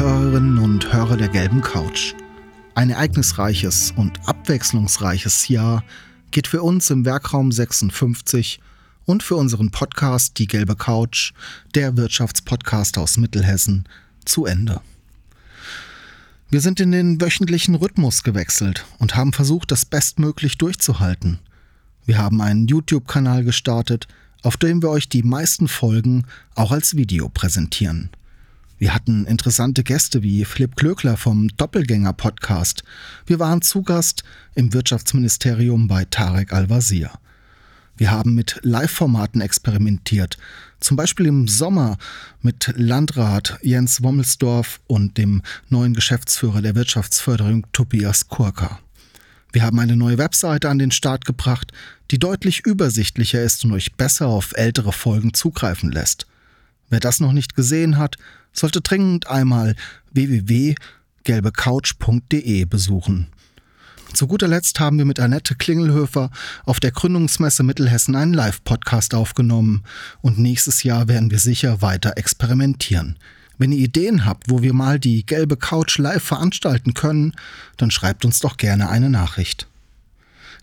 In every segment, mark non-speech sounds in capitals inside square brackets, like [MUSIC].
Hörerinnen und Hörer der gelben Couch, ein ereignisreiches und abwechslungsreiches Jahr geht für uns im Werkraum 56 und für unseren Podcast Die gelbe Couch, der Wirtschaftspodcast aus Mittelhessen, zu Ende. Wir sind in den wöchentlichen Rhythmus gewechselt und haben versucht, das bestmöglich durchzuhalten. Wir haben einen YouTube-Kanal gestartet, auf dem wir euch die meisten Folgen auch als Video präsentieren. Wir hatten interessante Gäste wie Philipp Klöckler vom Doppelgänger Podcast. Wir waren zu Gast im Wirtschaftsministerium bei Tarek Al-Wazir. Wir haben mit Live-Formaten experimentiert, zum Beispiel im Sommer mit Landrat Jens Wommelsdorf und dem neuen Geschäftsführer der Wirtschaftsförderung Tobias Kurka. Wir haben eine neue Webseite an den Start gebracht, die deutlich übersichtlicher ist und euch besser auf ältere Folgen zugreifen lässt. Wer das noch nicht gesehen hat, sollte dringend einmal www.gelbecouch.de besuchen. Zu guter Letzt haben wir mit Annette Klingelhöfer auf der Gründungsmesse Mittelhessen einen Live-Podcast aufgenommen und nächstes Jahr werden wir sicher weiter experimentieren. Wenn ihr Ideen habt, wo wir mal die gelbe Couch live veranstalten können, dann schreibt uns doch gerne eine Nachricht.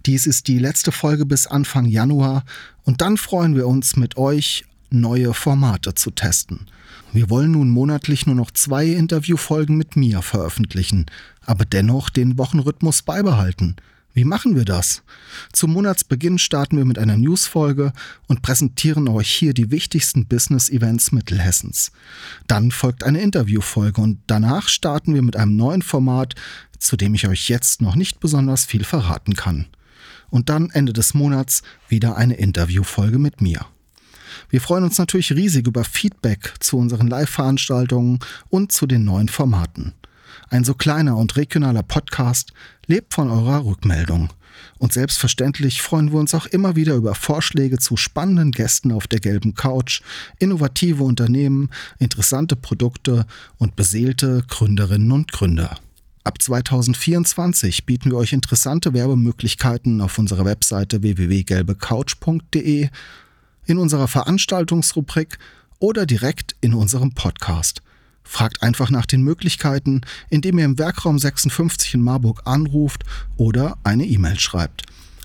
Dies ist die letzte Folge bis Anfang Januar und dann freuen wir uns mit euch neue Formate zu testen. Wir wollen nun monatlich nur noch zwei Interviewfolgen mit mir veröffentlichen, aber dennoch den Wochenrhythmus beibehalten. Wie machen wir das? Zum Monatsbeginn starten wir mit einer Newsfolge und präsentieren euch hier die wichtigsten Business-Events Mittelhessens. Dann folgt eine Interviewfolge und danach starten wir mit einem neuen Format, zu dem ich euch jetzt noch nicht besonders viel verraten kann. Und dann Ende des Monats wieder eine Interviewfolge mit mir. Wir freuen uns natürlich riesig über Feedback zu unseren Live-Veranstaltungen und zu den neuen Formaten. Ein so kleiner und regionaler Podcast lebt von eurer Rückmeldung. Und selbstverständlich freuen wir uns auch immer wieder über Vorschläge zu spannenden Gästen auf der gelben Couch, innovative Unternehmen, interessante Produkte und beseelte Gründerinnen und Gründer. Ab 2024 bieten wir euch interessante Werbemöglichkeiten auf unserer Webseite www.gelbecouch.de in unserer Veranstaltungsrubrik oder direkt in unserem Podcast. Fragt einfach nach den Möglichkeiten, indem ihr im Werkraum 56 in Marburg anruft oder eine E-Mail schreibt.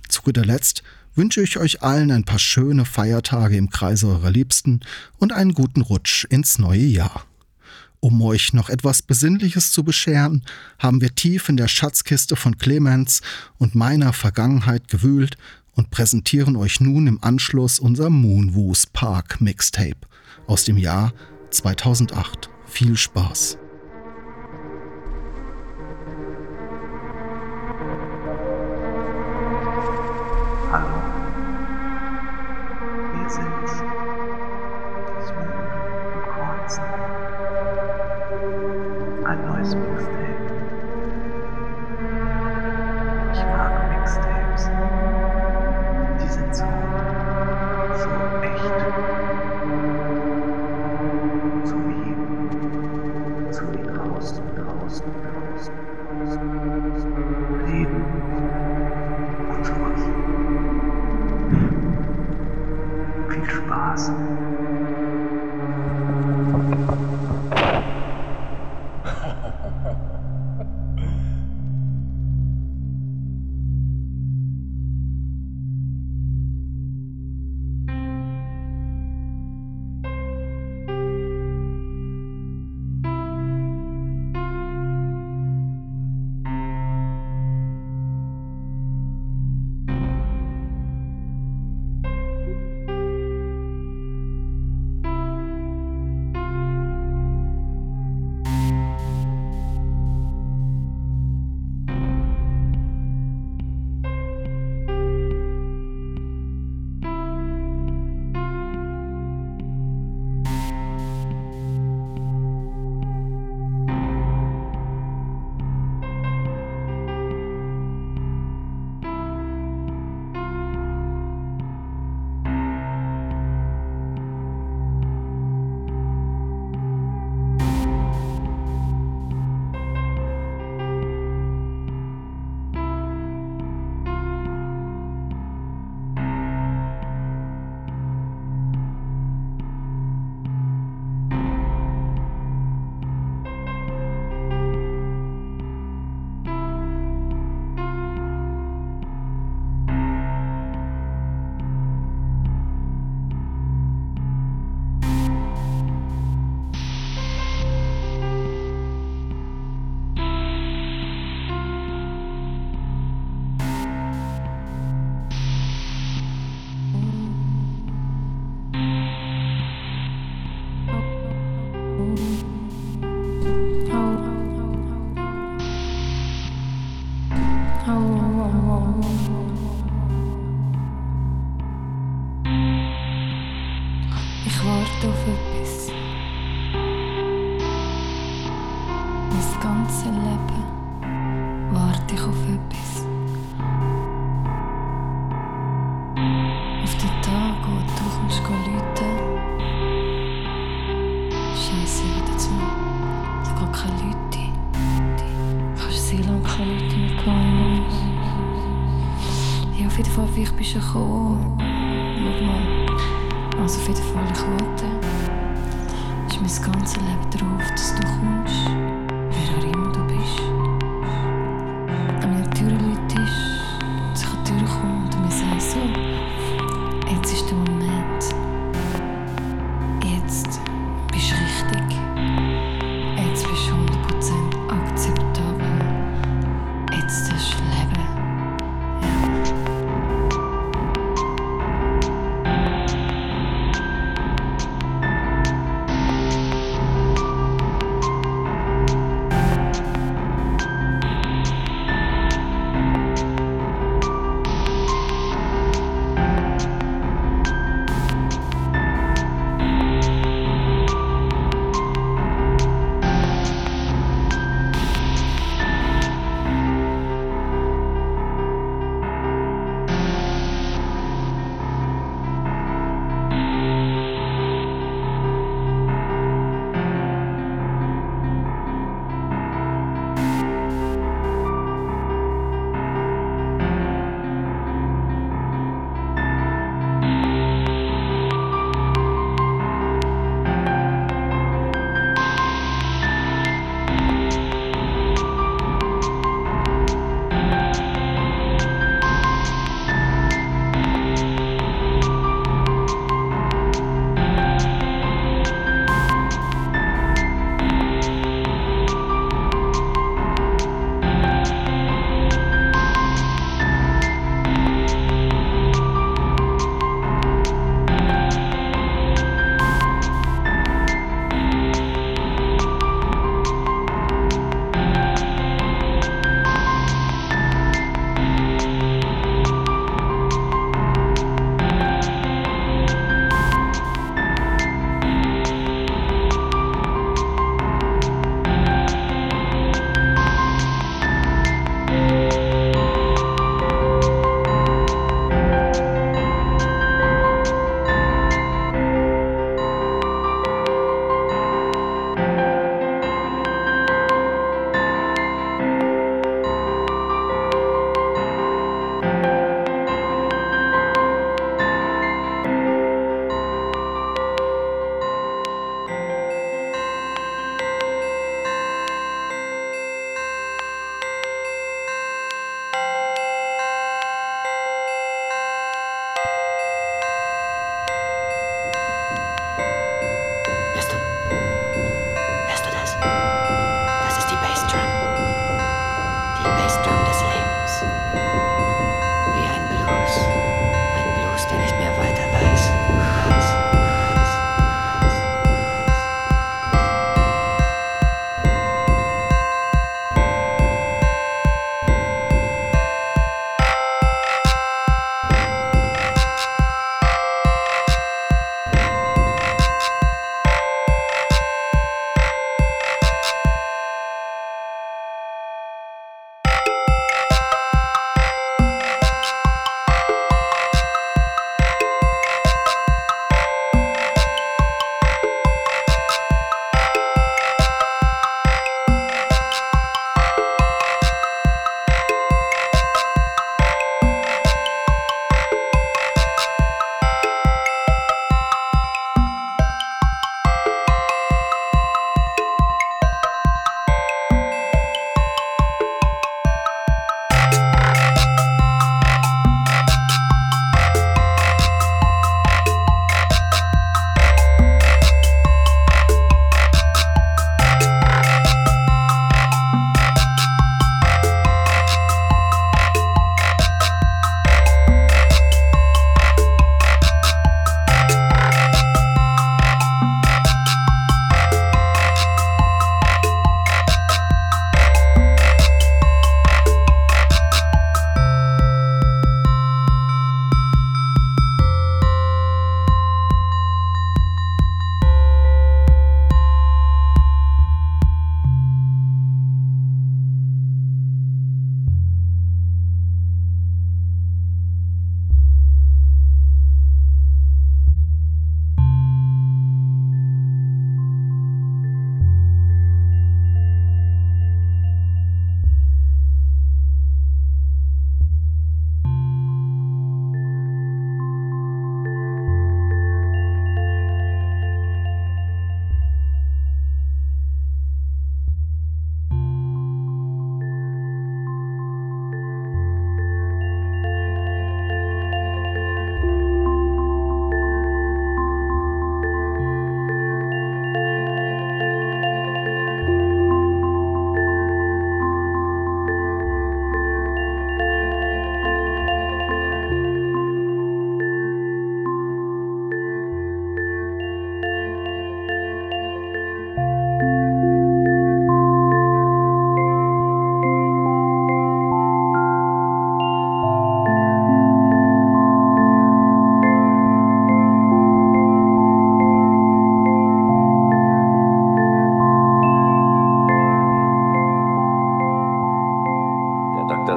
Zu guter Letzt wünsche ich euch allen ein paar schöne Feiertage im Kreise eurer Liebsten und einen guten Rutsch ins neue Jahr. Um euch noch etwas Besinnliches zu bescheren, haben wir tief in der Schatzkiste von Clemens und meiner Vergangenheit gewühlt und präsentieren euch nun im Anschluss unser Moonwoos Park Mixtape aus dem Jahr 2008. Viel Spaß!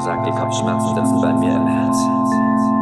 sagt, die Kopfschmerzen sitzen bei mir im Herzen.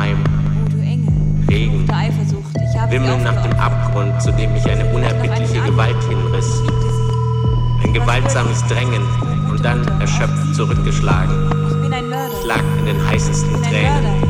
Heim. Oh, Regen. Wimmeln nach dem Abgrund, zu dem mich eine unerbittliche Gewalt hinriss. Ein gewaltsames Drängen und dann erschöpft zurückgeschlagen. Ich bin ein lag in den heißesten Tränen.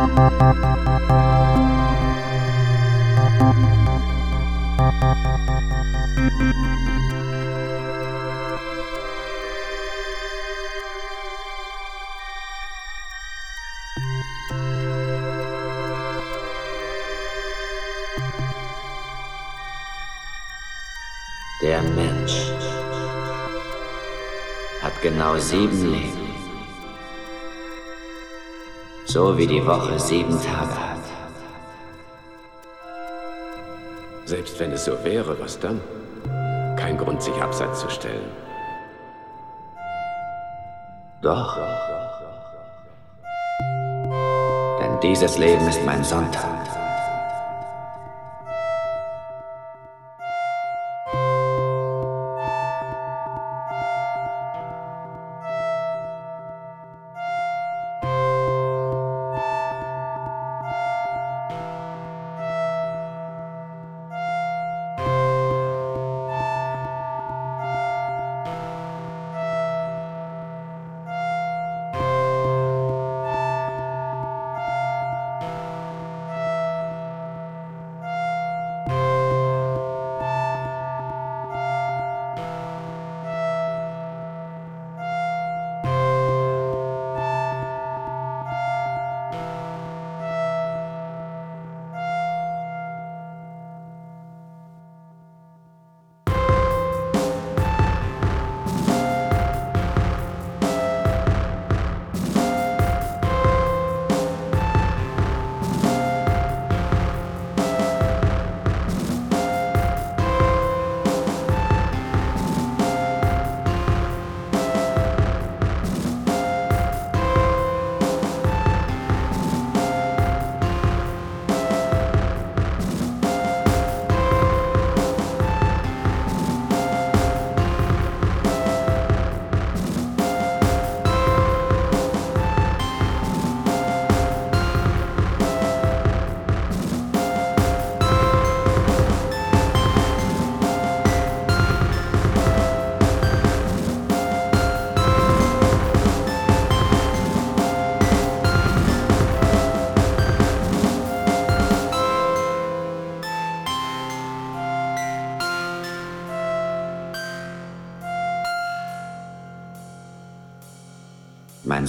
Der Mensch hat genau sieben Leben. So wie die Woche sieben Tage hat. Selbst wenn es so wäre, was dann? Kein Grund, sich abseits zu stellen. Doch. Denn dieses Leben ist mein Sonntag.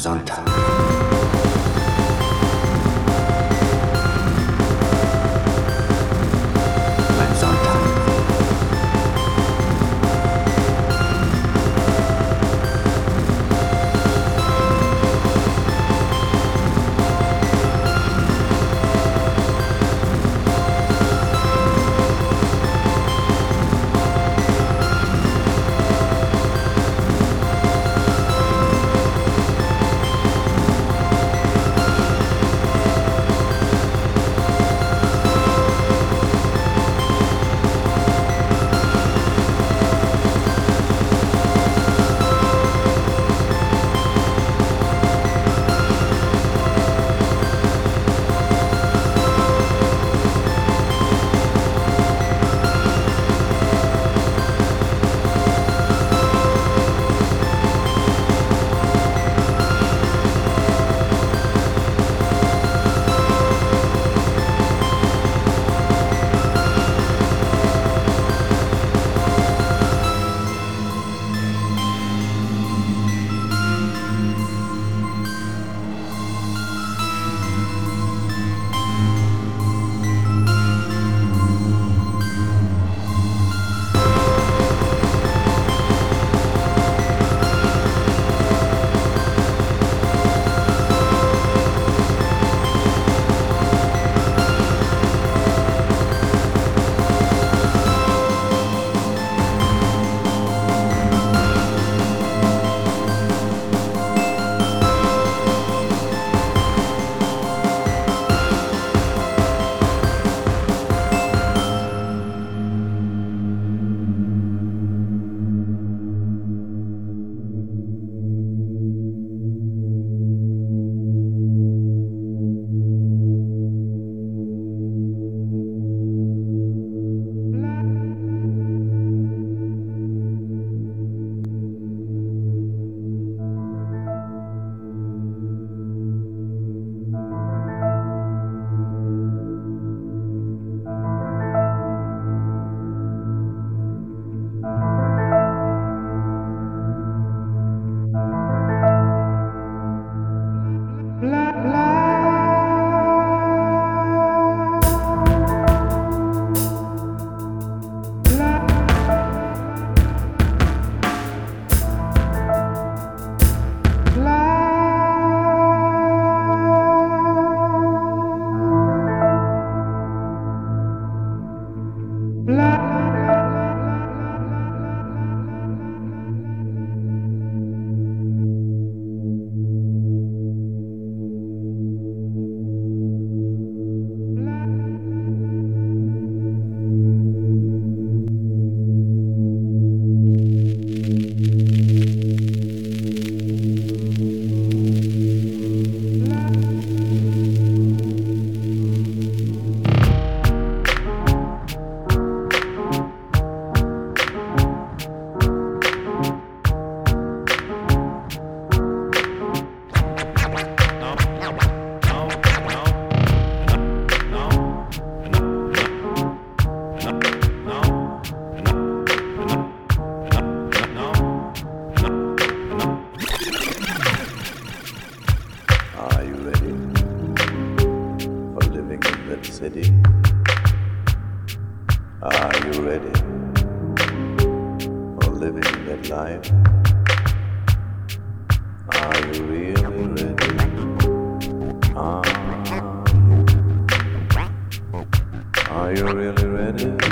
Mein you really ready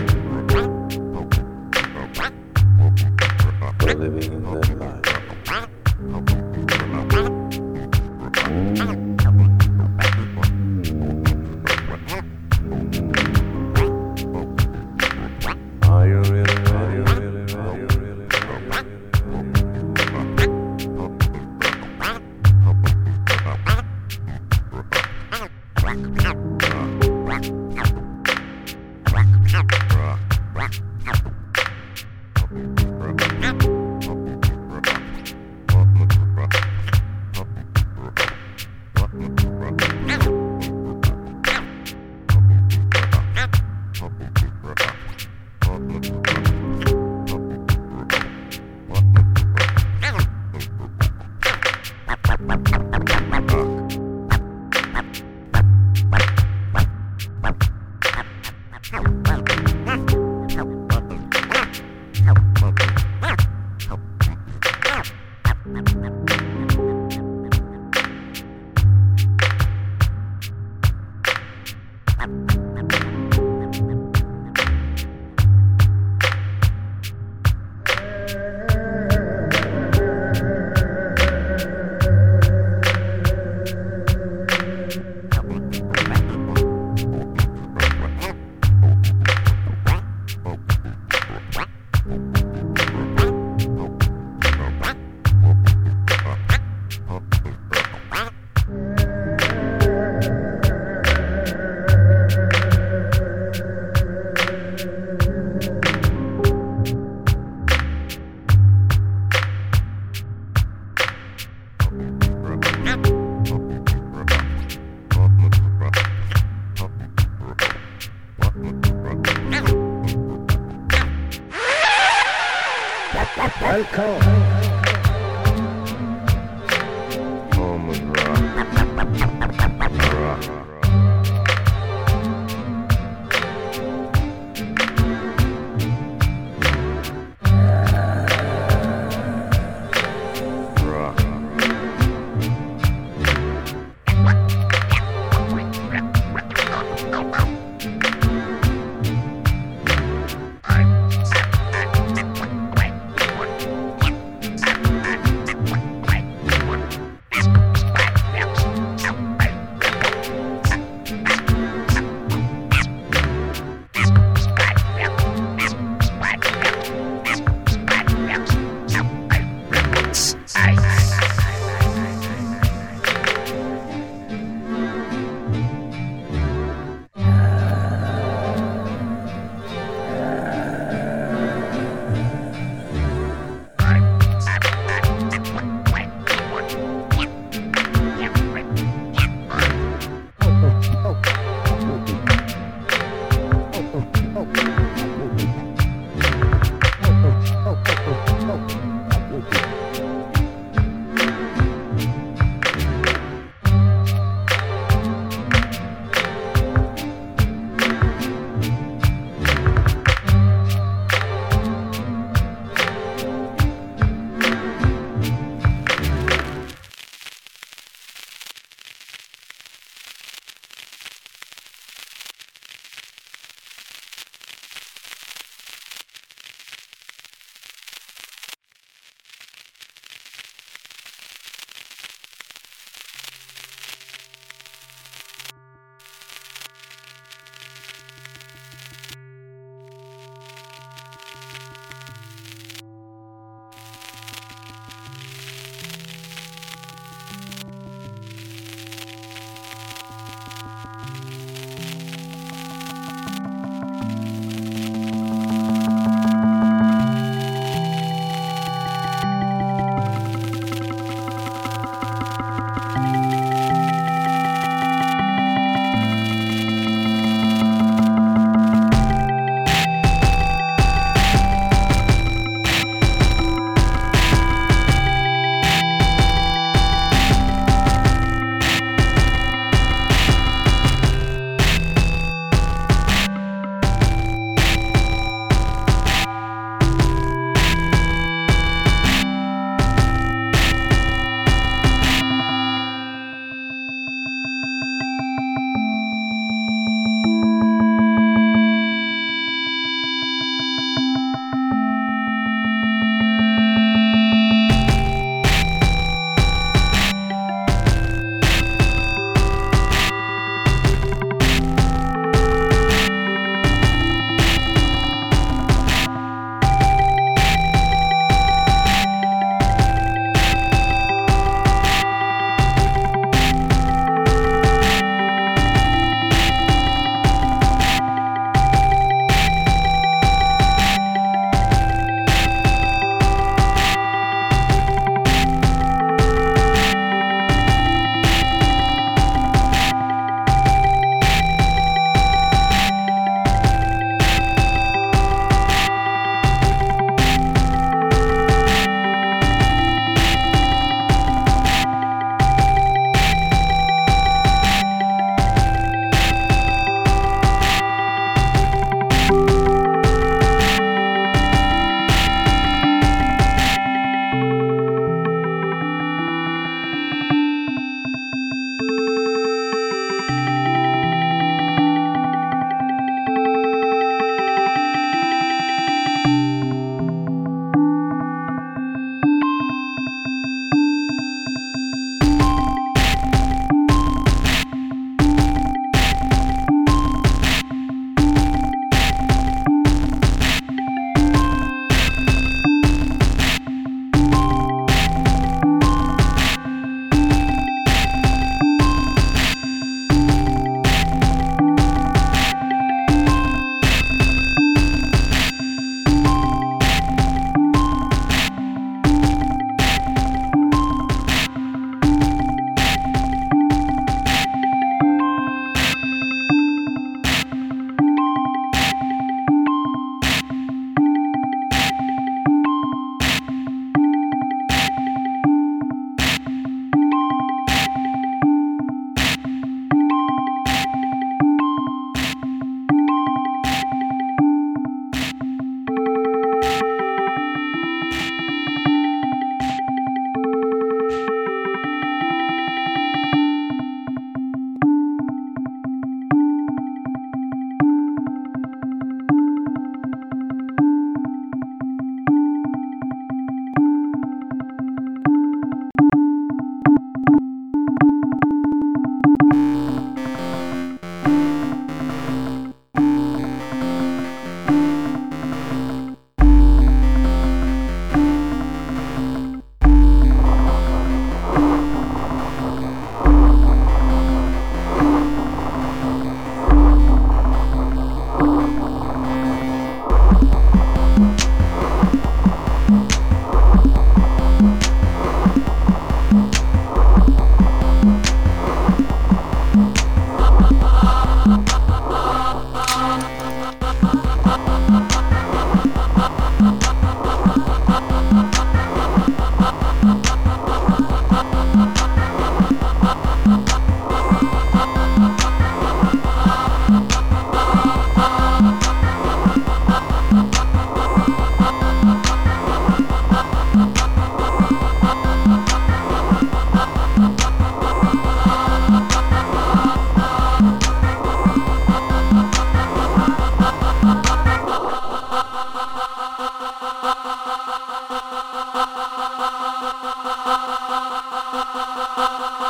ah. [LAUGHS]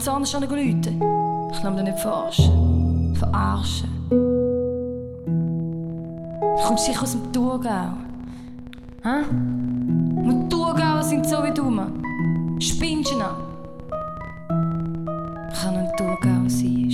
jetzt anders an Leuten? Ich lasse mich nicht verarschen. Verarschen. Du kommst sicher aus dem Thurgau. Hä? Und Thurgauer sind so wie du. Spinnst du noch? Ich kann ein Thurgau sein.